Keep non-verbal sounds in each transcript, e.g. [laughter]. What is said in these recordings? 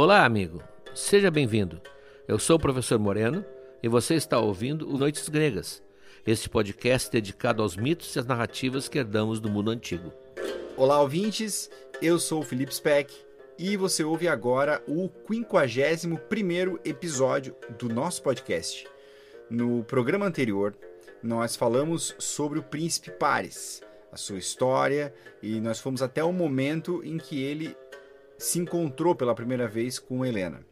Olá, amigo. Seja bem-vindo. Eu sou o professor Moreno e você está ouvindo o Noites Gregas, este podcast dedicado aos mitos e às narrativas que herdamos do mundo antigo. Olá, ouvintes. Eu sou o Felipe Speck e você ouve agora o 51º episódio do nosso podcast. No programa anterior, nós falamos sobre o príncipe Paris, a sua história, e nós fomos até o momento em que ele se encontrou pela primeira vez com Helena.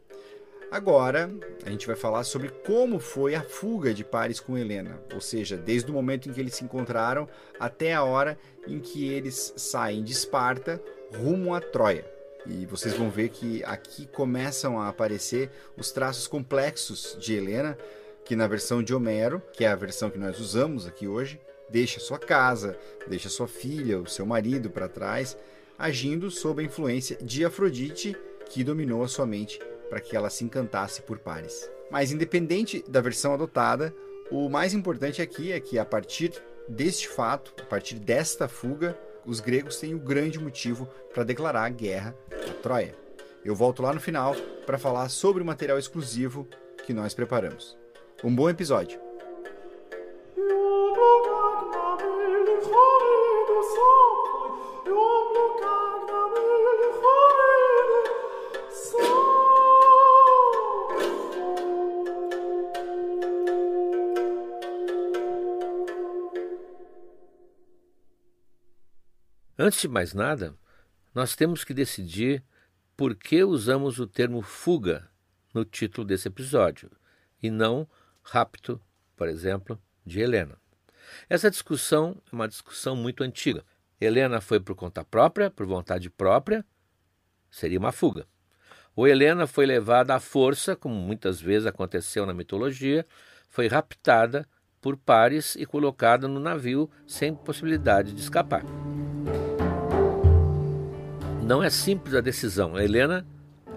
Agora, a gente vai falar sobre como foi a fuga de Paris com Helena, ou seja, desde o momento em que eles se encontraram até a hora em que eles saem de Esparta rumo a Troia. E vocês vão ver que aqui começam a aparecer os traços complexos de Helena, que na versão de Homero, que é a versão que nós usamos aqui hoje, deixa sua casa, deixa sua filha, o seu marido para trás, agindo sob a influência de Afrodite, que dominou a sua mente para que ela se encantasse por Paris. Mas independente da versão adotada, o mais importante aqui é que a partir deste fato, a partir desta fuga, os gregos têm o um grande motivo para declarar guerra a Troia. Eu volto lá no final para falar sobre o material exclusivo que nós preparamos. Um bom episódio! Antes de mais nada, nós temos que decidir por que usamos o termo fuga no título desse episódio e não rapto, por exemplo, de Helena. Essa discussão é uma discussão muito antiga. Helena foi por conta própria, por vontade própria, seria uma fuga. Ou Helena foi levada à força, como muitas vezes aconteceu na mitologia, foi raptada por pares e colocada no navio sem possibilidade de escapar. Não é simples a decisão. A Helena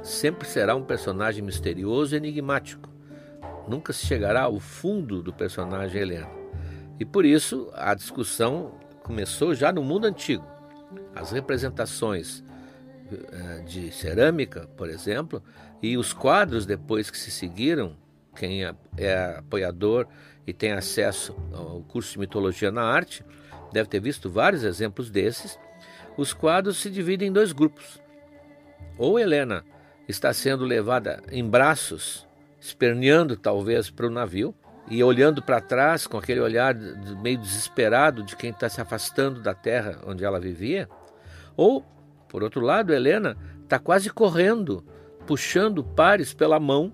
sempre será um personagem misterioso e enigmático. Nunca se chegará ao fundo do personagem Helena. E por isso a discussão começou já no mundo antigo. As representações eh, de cerâmica, por exemplo, e os quadros depois que se seguiram, quem é, é apoiador e tem acesso ao curso de mitologia na arte, deve ter visto vários exemplos desses os quadros se dividem em dois grupos. Ou Helena está sendo levada em braços, esperneando talvez para o navio, e olhando para trás com aquele olhar meio desesperado de quem está se afastando da terra onde ela vivia. Ou, por outro lado, Helena está quase correndo, puxando pares pela mão,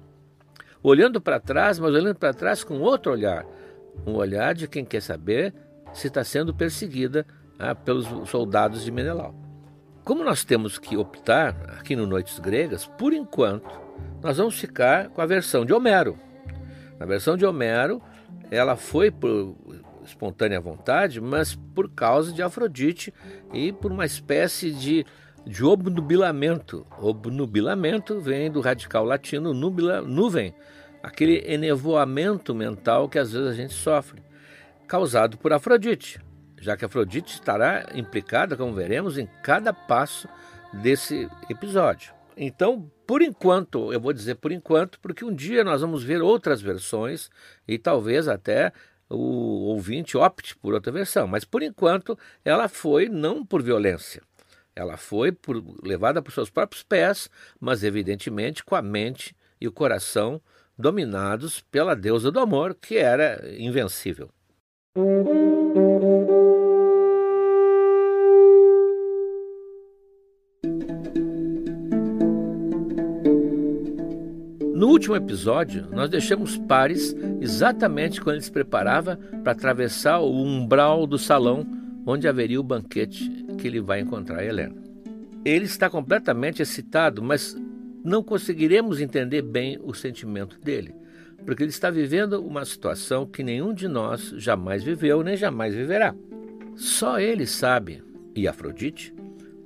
olhando para trás, mas olhando para trás com outro olhar um olhar de quem quer saber se está sendo perseguida ah, pelos soldados de Menelau. Como nós temos que optar aqui no Noites Gregas, por enquanto, nós vamos ficar com a versão de Homero. Na versão de Homero, ela foi por espontânea vontade, mas por causa de Afrodite e por uma espécie de, de obnubilamento. Obnubilamento vem do radical latino nubila, nuvem, aquele enevoamento mental que às vezes a gente sofre, causado por Afrodite já que Afrodite estará implicada, como veremos, em cada passo desse episódio. Então, por enquanto, eu vou dizer por enquanto, porque um dia nós vamos ver outras versões e talvez até o ouvinte opte por outra versão, mas por enquanto ela foi não por violência, ela foi por, levada por seus próprios pés, mas evidentemente com a mente e o coração dominados pela deusa do amor, que era invencível. Último episódio, nós deixamos Paris exatamente quando ele se preparava para atravessar o umbral do salão onde haveria o banquete que ele vai encontrar Helena. Ele está completamente excitado, mas não conseguiremos entender bem o sentimento dele, porque ele está vivendo uma situação que nenhum de nós jamais viveu nem jamais viverá. Só ele sabe, e Afrodite,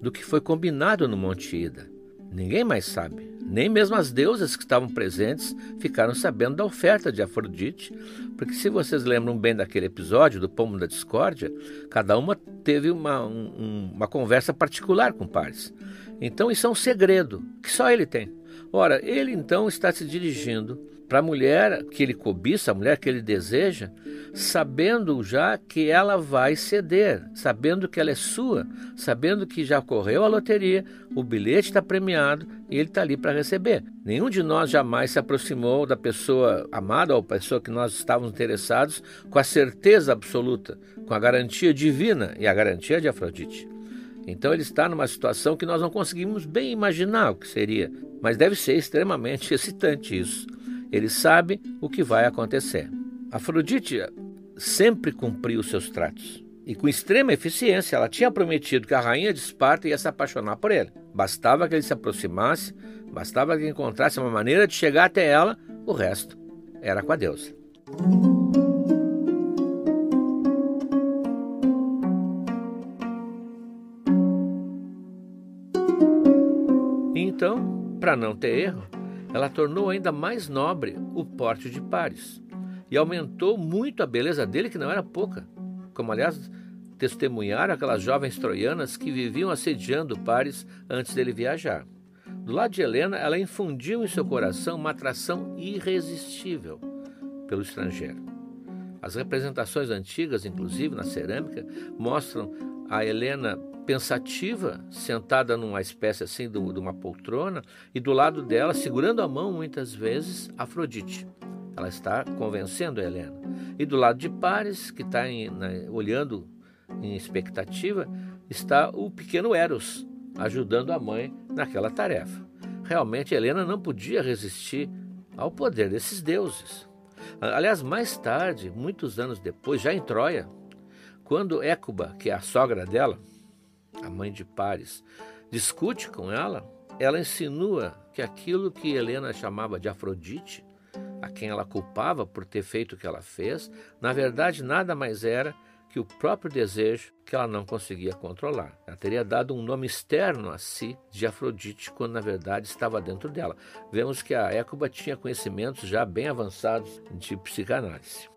do que foi combinado no Monte Ida. Ninguém mais sabe. Nem mesmo as deusas que estavam presentes ficaram sabendo da oferta de Afrodite, porque se vocês lembram bem daquele episódio do Pomo da Discórdia, cada uma teve uma, um, uma conversa particular com Paris. Então isso é um segredo que só ele tem. Ora, ele então está se dirigindo para a mulher que ele cobiça, a mulher que ele deseja, sabendo já que ela vai ceder, sabendo que ela é sua, sabendo que já correu a loteria, o bilhete está premiado e ele está ali para receber. Nenhum de nós jamais se aproximou da pessoa amada ou pessoa que nós estávamos interessados com a certeza absoluta, com a garantia divina e a garantia de Afrodite. Então ele está numa situação que nós não conseguimos bem imaginar o que seria, mas deve ser extremamente [laughs] excitante isso. Ele sabe o que vai acontecer. Afrodite sempre cumpriu seus tratos. E com extrema eficiência, ela tinha prometido que a rainha de Esparta ia se apaixonar por ele. Bastava que ele se aproximasse, bastava que encontrasse uma maneira de chegar até ela, o resto era com a deusa. Então, para não ter erro, ela tornou ainda mais nobre o porte de Paris e aumentou muito a beleza dele, que não era pouca, como aliás testemunharam aquelas jovens troianas que viviam assediando Paris antes dele viajar. Do lado de Helena, ela infundiu em seu coração uma atração irresistível pelo estrangeiro. As representações antigas, inclusive na cerâmica, mostram a Helena pensativa, sentada numa espécie assim de uma poltrona, e do lado dela, segurando a mão muitas vezes, Afrodite. Ela está convencendo a Helena. E do lado de Paris, que está em, olhando em expectativa, está o pequeno Eros, ajudando a mãe naquela tarefa. Realmente, Helena não podia resistir ao poder desses deuses. Aliás, mais tarde, muitos anos depois, já em Troia, quando Écuba, que é a sogra dela, a mãe de Paris, discute com ela, ela insinua que aquilo que Helena chamava de Afrodite, a quem ela culpava por ter feito o que ela fez, na verdade nada mais era que o próprio desejo que ela não conseguia controlar. Ela teria dado um nome externo a si de Afrodite, quando na verdade estava dentro dela. Vemos que a Écuba tinha conhecimentos já bem avançados de psicanálise.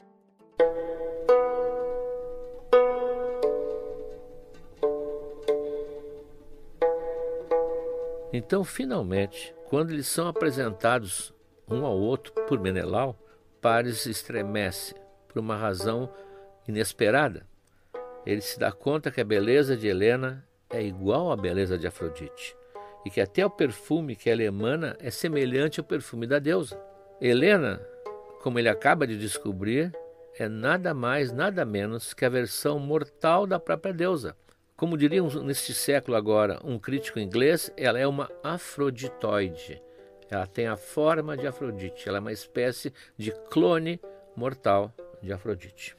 Então, finalmente, quando eles são apresentados um ao outro por Menelau, Paris estremece por uma razão inesperada. Ele se dá conta que a beleza de Helena é igual à beleza de Afrodite e que até o perfume que ela emana é semelhante ao perfume da deusa. Helena, como ele acaba de descobrir, é nada mais, nada menos que a versão mortal da própria deusa. Como diriam neste século agora um crítico inglês, ela é uma afroditoide. Ela tem a forma de Afrodite, ela é uma espécie de clone mortal de Afrodite.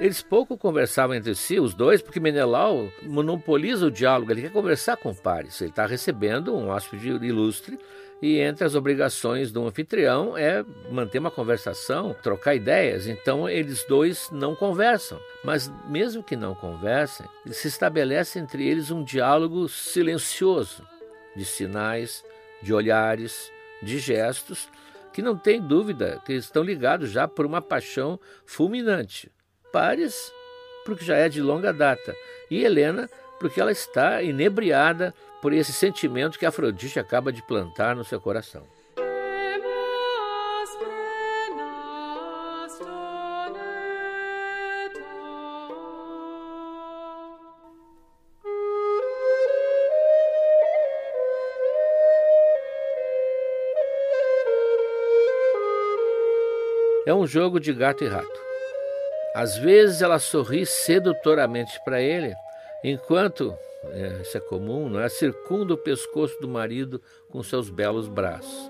Eles pouco conversavam entre si, os dois, porque Menelau monopoliza o diálogo, ele quer conversar com Paris. Ele está recebendo um hóspede ilustre e entre as obrigações do anfitrião é manter uma conversação, trocar ideias. Então eles dois não conversam. Mas mesmo que não conversem, se estabelece entre eles um diálogo silencioso, de sinais, de olhares, de gestos, que não tem dúvida que estão ligados já por uma paixão fulminante. Pares, porque já é de longa data, e Helena, porque ela está inebriada por esse sentimento que Afrodite acaba de plantar no seu coração. É um jogo de gato e rato. Às vezes ela sorri sedutoramente para ele, enquanto é, isso é comum, não é? circunda o pescoço do marido com seus belos braços.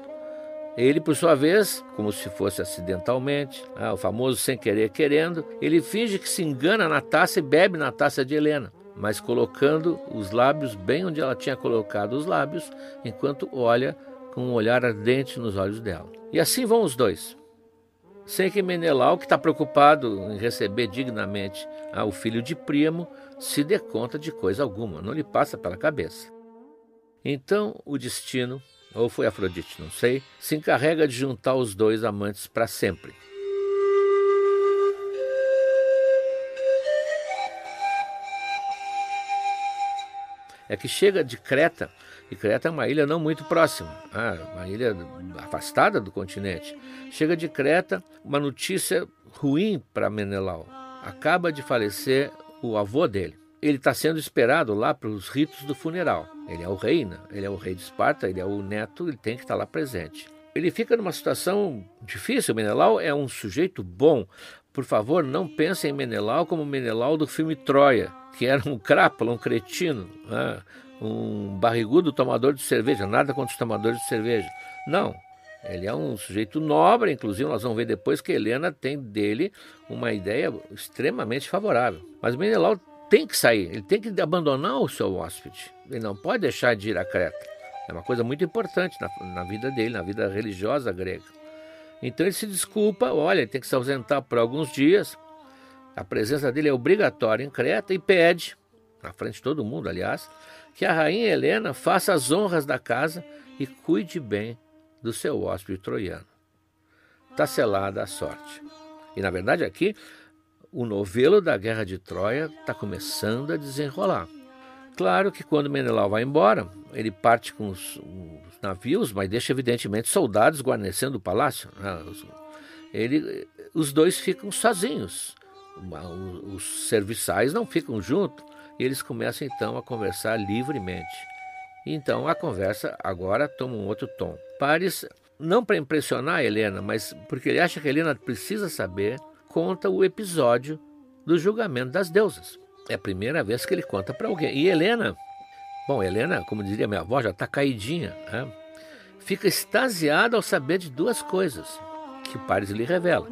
Ele, por sua vez, como se fosse acidentalmente, ah, o famoso sem querer querendo, ele finge que se engana na taça e bebe na taça de Helena, mas colocando os lábios bem onde ela tinha colocado os lábios, enquanto olha com um olhar ardente nos olhos dela. E assim vão os dois. Sei que Menelau, que está preocupado em receber dignamente ah, o filho de Príamo, se dê conta de coisa alguma, não lhe passa pela cabeça. Então o destino, ou foi Afrodite, não sei, se encarrega de juntar os dois amantes para sempre. É que chega de Creta e Creta é uma ilha não muito próxima, ah, uma ilha afastada do continente. Chega de Creta uma notícia ruim para Menelau. Acaba de falecer o avô dele. Ele está sendo esperado lá para os ritos do funeral. Ele é o rei, né? ele é o rei de Esparta, ele é o neto, ele tem que estar tá lá presente. Ele fica numa situação difícil. Menelau é um sujeito bom. Por favor, não pensem em Menelau como Menelau do filme Troia, que era um crápula, um cretino, né? Um barrigudo tomador de cerveja. Nada contra os tomadores de cerveja. Não, ele é um sujeito nobre, inclusive nós vamos ver depois que Helena tem dele uma ideia extremamente favorável. Mas Menelau tem que sair, ele tem que abandonar o seu hóspede. Ele não pode deixar de ir a Creta. É uma coisa muito importante na, na vida dele, na vida religiosa grega. Então ele se desculpa, olha, ele tem que se ausentar por alguns dias. A presença dele é obrigatória em Creta e pede, na frente de todo mundo, aliás, que a rainha Helena faça as honras da casa e cuide bem do seu hóspede troiano. Está selada a sorte. E na verdade aqui o novelo da Guerra de Troia está começando a desenrolar. Claro que quando Menelau vai embora, ele parte com os, os navios, mas deixa evidentemente soldados guarnecendo o palácio. Né? Ele, os dois ficam sozinhos. Os serviçais não ficam juntos e eles começam então a conversar livremente. Então a conversa agora toma um outro tom. Paris, não para impressionar a Helena, mas porque ele acha que a Helena precisa saber, conta o episódio do julgamento das deusas. É a primeira vez que ele conta para alguém. E Helena, bom, Helena, como diria minha avó, já está caidinha, né? fica extasiada ao saber de duas coisas que Paris lhe revela.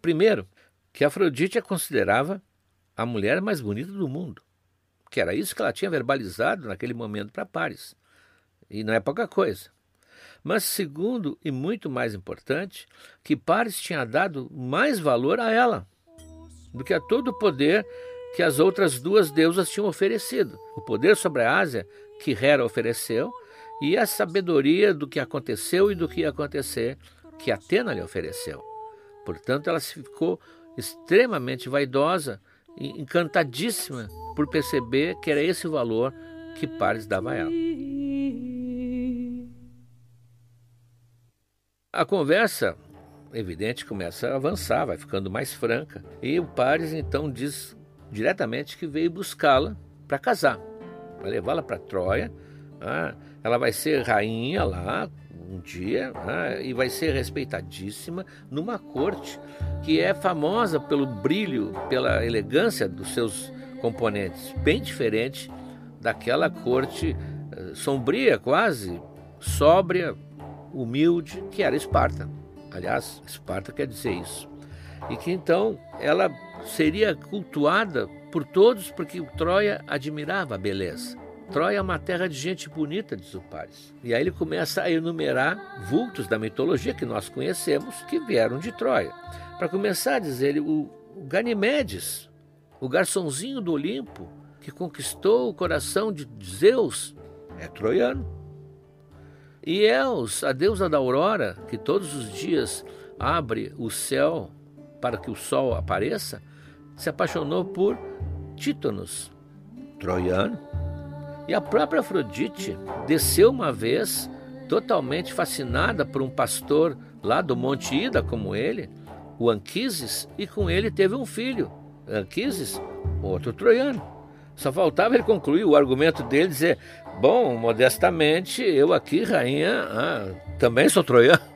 Primeiro, que Afrodite a considerava a mulher mais bonita do mundo, que era isso que ela tinha verbalizado naquele momento para Paris. E não é pouca coisa. Mas segundo e muito mais importante, que Paris tinha dado mais valor a ela do que a todo o poder que as outras duas deusas tinham oferecido. O poder sobre a Ásia que Hera ofereceu e a sabedoria do que aconteceu e do que ia acontecer que Atena lhe ofereceu. Portanto, ela ficou extremamente vaidosa e encantadíssima por perceber que era esse o valor que Paris dava a ela. A conversa, evidente, começa a avançar, vai ficando mais franca. E o Paris então diz diretamente que veio buscá-la para casar, para levá-la para Troia. Ah, ela vai ser rainha lá um dia ah, e vai ser respeitadíssima numa corte que é famosa pelo brilho, pela elegância dos seus componentes, bem diferente daquela corte eh, sombria, quase sóbria, humilde que era Esparta. Aliás, Esparta quer dizer isso. E que então ela seria cultuada por todos porque Troia admirava a beleza. Troia é uma terra de gente bonita, diz o Paris. E aí ele começa a enumerar vultos da mitologia que nós conhecemos que vieram de Troia. Para começar, diz ele, o, Ganimedes, o garçonzinho do Olimpo, que conquistou o coração de Zeus, é troiano. E Els, a deusa da aurora, que todos os dias abre o céu para que o sol apareça, se apaixonou por Títonos, troiano. E a própria Afrodite desceu uma vez, totalmente fascinada por um pastor lá do Monte Ida, como ele, o Anquises, e com ele teve um filho, Anquises, outro troiano. Só faltava ele concluir o argumento dele dizer: Bom, modestamente, eu aqui, rainha, ah, também sou troiano.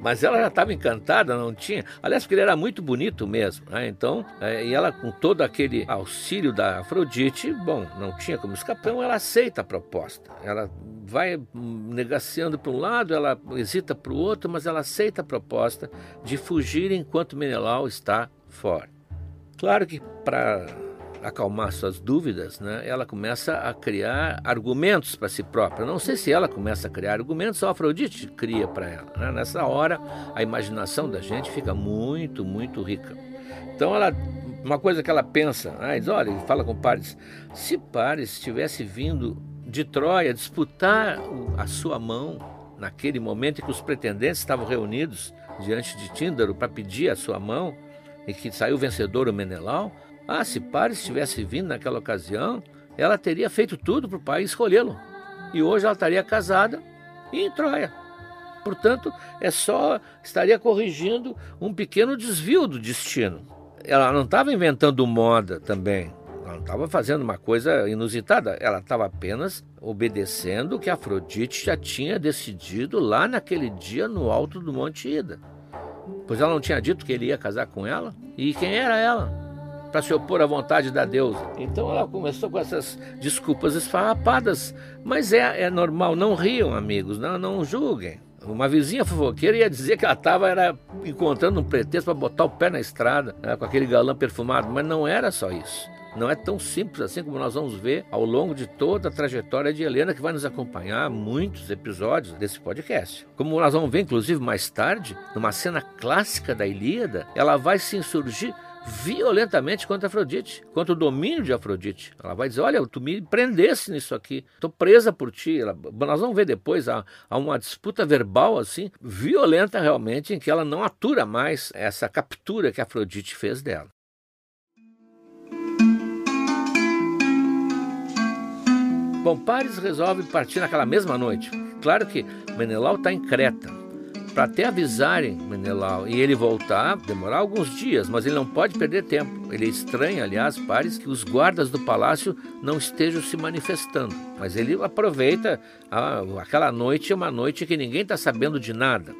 Mas ela já estava encantada, não tinha. Aliás, porque ele era muito bonito mesmo. Né? Então, é, e ela, com todo aquele auxílio da Afrodite, bom, não tinha como escapar. Então, ela aceita a proposta. Ela vai negaciando para um lado, ela hesita para o outro, mas ela aceita a proposta de fugir enquanto Menelau está fora. Claro que para acalmar suas dúvidas, né, ela começa a criar argumentos para si própria. Não sei se ela começa a criar argumentos ou Afrodite cria para ela. Né? Nessa hora, a imaginação da gente fica muito, muito rica. Então, ela, uma coisa que ela pensa, né, diz, olha, fala com Paris, se Paris tivesse vindo de Troia disputar a sua mão naquele momento em que os pretendentes estavam reunidos diante de Tíndaro para pedir a sua mão e que saiu vencedor o Menelau, Ah, se Paris tivesse vindo naquela ocasião, ela teria feito tudo para o pai escolhê-lo. E hoje ela estaria casada em Troia. Portanto, é só estaria corrigindo um pequeno desvio do destino. Ela não estava inventando moda também. Ela não estava fazendo uma coisa inusitada. Ela estava apenas obedecendo o que Afrodite já tinha decidido lá naquele dia no alto do Monte Ida. Pois ela não tinha dito que ele ia casar com ela? E quem era ela? Para se opor à vontade da deusa. Então ela começou com essas desculpas esfarrapadas, mas é, é normal, não riam, amigos, não, não julguem. Uma vizinha fofoqueira ia dizer que ela estava encontrando um pretexto para botar o pé na estrada né, com aquele galã perfumado, mas não era só isso. Não é tão simples assim como nós vamos ver ao longo de toda a trajetória de Helena, que vai nos acompanhar muitos episódios desse podcast. Como nós vamos ver, inclusive, mais tarde, numa cena clássica da Ilíada, ela vai se insurgir violentamente contra Afrodite, contra o domínio de Afrodite. Ela vai dizer: Olha, tu me prendesse nisso aqui, estou presa por ti. Ela, nós vamos ver depois, há, há, uma disputa verbal assim, violenta realmente, em que ela não atura mais essa captura que Afrodite fez dela. Bom, Paris resolve partir naquela mesma noite. Claro que Menelau está em Creta para até avisarem Menelau e ele voltar, demorar alguns dias, mas ele não pode perder tempo. Ele é estranha, aliás, Pares, que os guardas do palácio não estejam se manifestando. Mas ele aproveita, a, aquela noite é uma noite que ninguém está sabendo de nada.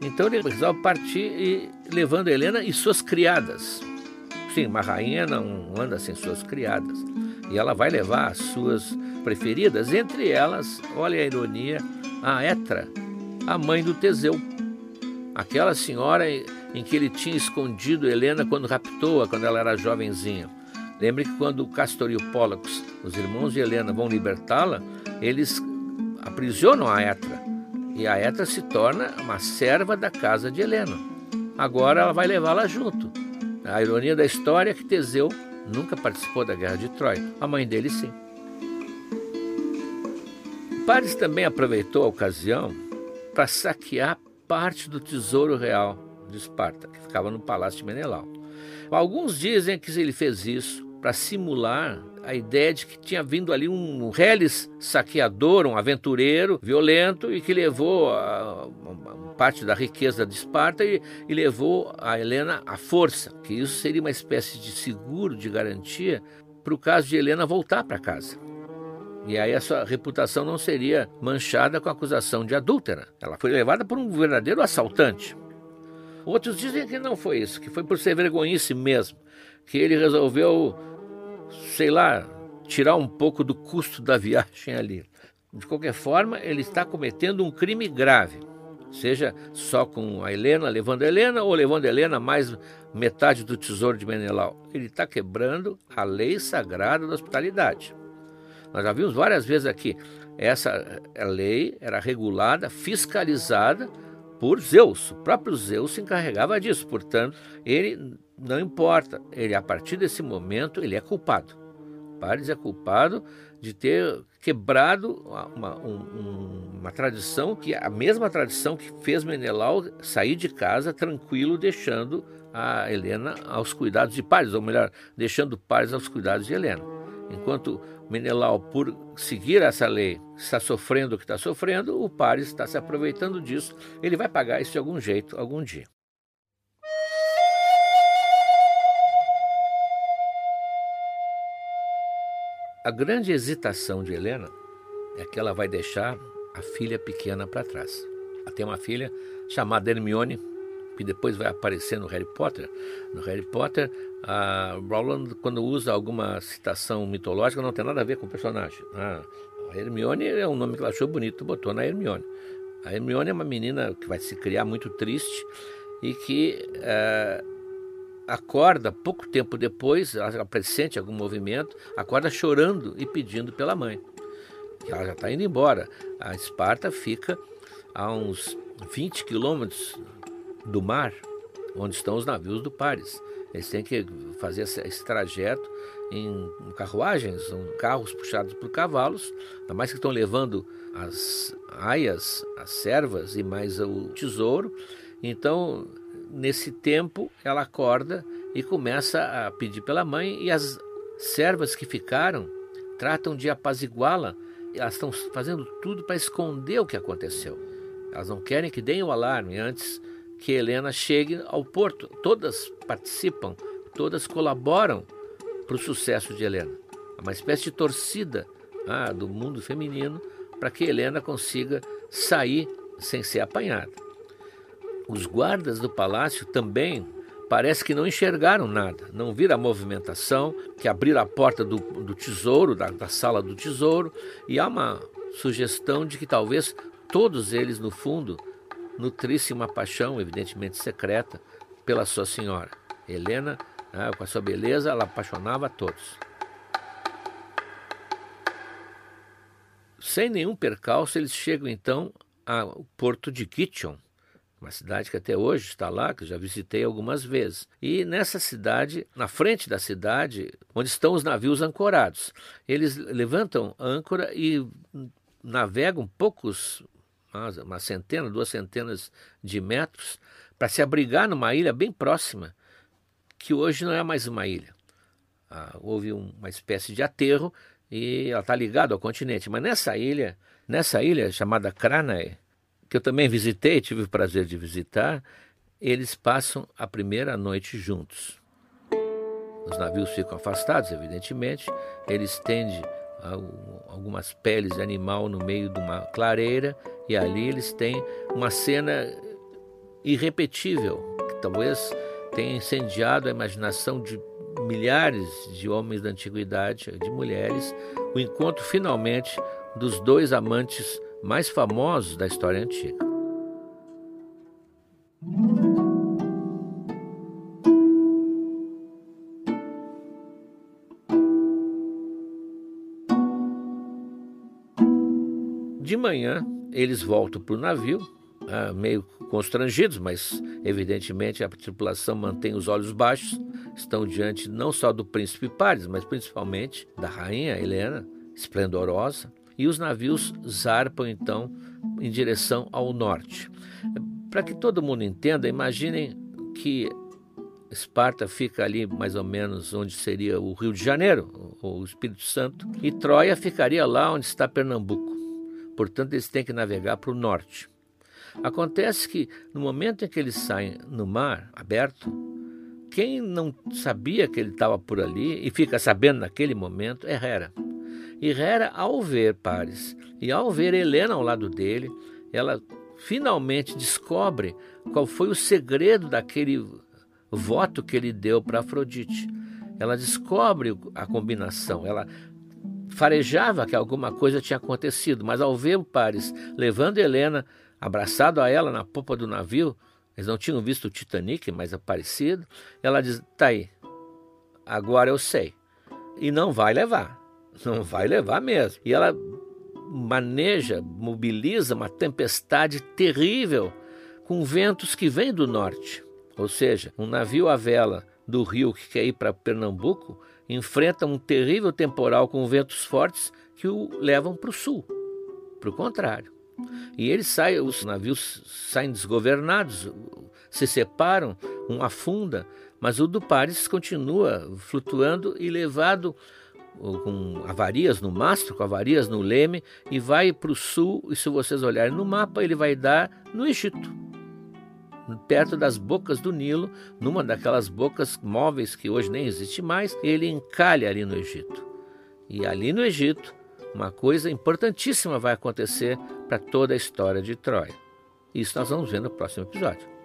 Então ele resolve partir e, levando Helena e suas criadas. Sim, uma rainha não anda sem suas criadas. E ela vai levar as suas preferidas, entre elas, olha a ironia, a Etra, a mãe do Teseu. Aquela senhora em que ele tinha escondido Helena quando raptou-a, quando ela era jovenzinha. Lembre que quando Castor e o Pólux, os irmãos de Helena, vão libertá-la, eles aprisionam a Etra. E a Etra se torna uma serva da casa de Helena. Agora ela vai levá-la junto. A ironia da história é que Teseu nunca participou da guerra de Troia. A mãe dele sim. Paris também aproveitou a ocasião para saquear parte do tesouro real de Esparta, que ficava no palácio de Menelau. Alguns dizem que ele fez isso para simular a ideia de que tinha vindo ali um reles saqueador, um aventureiro violento e que levou a, a parte da riqueza de Esparta e, e levou a Helena à força, que isso seria uma espécie de seguro, de garantia para o caso de Helena voltar para casa. E aí a sua reputação não seria manchada com a acusação de adúltera. Ela foi levada por um verdadeiro assaltante. Outros dizem que não foi isso, que foi por ser vergonhice mesmo, que ele resolveu, sei lá, tirar um pouco do custo da viagem ali. De qualquer forma, ele está cometendo um crime grave, seja só com a Helena, levando a Helena, ou levando a Helena mais metade do tesouro de Menelau. Ele está quebrando a lei sagrada da hospitalidade. Nós já vimos várias vezes aqui. Essa lei era regulada, fiscalizada por Zeus. O próprio Zeus se encarregava disso. Portanto, ele não importa. Ele a partir desse momento ele é culpado. Paris é culpado de ter quebrado uma, um, uma, tradição que a mesma tradição que fez Menelau sair de casa tranquilo, deixando a Helena aos cuidados de Paris, ou melhor, deixando Paris aos cuidados de Helena. Enquanto Menelau, por seguir essa lei, está sofrendo o que está sofrendo, o Paris está se aproveitando disso. Ele vai pagar isso de algum jeito, algum dia. A grande hesitação de Helena é que ela vai deixar a filha pequena para trás. Ela tem uma filha chamada Hermione, que depois vai aparecer no Harry Potter. No Harry Potter, a Rowland, quando usa alguma citação mitológica, não tem nada a ver com o personagem. A Hermione é um nome que ela achou bonito, botou na Hermione. A Hermione é uma menina que vai se criar muito triste e que é, acorda pouco tempo depois, ela pressente algum movimento, acorda chorando e pedindo pela mãe. Ela já está indo embora. A Esparta fica a uns 20 quilômetros do mar, onde estão os navios do Paris. Eles têm que fazer esse trajeto em carruagens, carros puxados por cavalos, ainda mais que estão levando as aias, as servas e mais o tesouro. Então, nesse tempo, ela acorda e começa a pedir pela mãe e as servas que ficaram tratam de apaziguá-la. Elas estão fazendo tudo para esconder o que aconteceu. Elas não querem que deem o alarme antes que Helena chegue ao porto. Todas participam, todas colaboram para o sucesso de Helena. É uma espécie de torcida ah, do mundo feminino para que Helena consiga sair sem ser apanhada. Os guardas do palácio também parece que não enxergaram nada, não viram a movimentação, que abriram a porta do, do tesouro, da, da sala do tesouro, e há uma sugestão de que talvez todos eles, no fundo, nutrissem uma paixão, evidentemente secreta, pela sua senhora. Helena, né, com a sua beleza, ela apaixonava a todos. Sem nenhum percalço, eles chegam então ao porto de Kitchon, uma cidade que até hoje está lá, que já visitei algumas vezes. E nessa cidade, na frente da cidade, onde estão os navios ancorados, eles levantam âncora e navegam poucos, uma centena, duas centenas de metros, para se abrigar numa ilha bem próxima, que hoje não é mais uma ilha. Ah, houve uma espécie de aterro e ela está ligada ao continente. Mas nessa ilha, nessa ilha chamada Cranae, que eu também visitei, tive o prazer de visitar, eles passam a primeira noite juntos. Os navios ficam afastados, evidentemente, eles tendem algumas peles de animal no meio de uma clareira e ali eles têm uma cena irrepetível, que talvez tenha incendiado a imaginação de milhares de homens da antiguidade, de mulheres, o encontro finalmente dos dois amantes mais famosos da história antiga. De manhã, eles voltam para o navio, ah, meio constrangidos, mas evidentemente a tripulação mantém os olhos baixos, estão diante não só do príncipe Paris, mas principalmente da rainha Helena, esplendorosa, e os navios zarpam então em direção ao norte. Para que todo mundo entenda, imaginem que Esparta fica ali mais ou menos onde seria o Rio de Janeiro, o Espírito Santo, e Troia ficaria lá onde está Pernambuco. Portanto, eles têm que navegar para o norte. Acontece que no momento em que eles saem no mar aberto, quem não sabia que ele estava por ali e fica sabendo naquele momento é Hera. E Hera, ao ver Paris e ao ver Helena ao lado dele, ela finalmente descobre qual foi o segredo daquele voto que ele deu para Afrodite. Ela descobre a combinação, ela farejava que alguma coisa tinha acontecido, mas ao ver o Paris levando Helena abraçado a ela na popa do navio, eles não tinham visto o Titanic, mas aparecido, ela diz: "Tá aí. Agora eu sei. E não vai levar. Não vai levar mesmo. E ela maneja, mobiliza uma tempestade terrível com ventos que vêm do norte. Ou seja, um navio à vela do rio que quer ir para Pernambuco enfrenta um terrível temporal com ventos fortes que o levam para o sul, para o contrário. E eles saem, os navios saem desgovernados, se separam, um afunda, mas o do Paris continua flutuando e levado com avarias no mastro, com avarias no leme, e vai para o sul. E se vocês olharem no mapa, ele vai dar no Egito, perto das bocas do Nilo, numa daquelas bocas móveis que hoje nem existe mais. Ele encalha ali no Egito. E ali no Egito, uma coisa importantíssima vai acontecer para toda a história de Troia. Isso nós vamos ver no próximo episódio.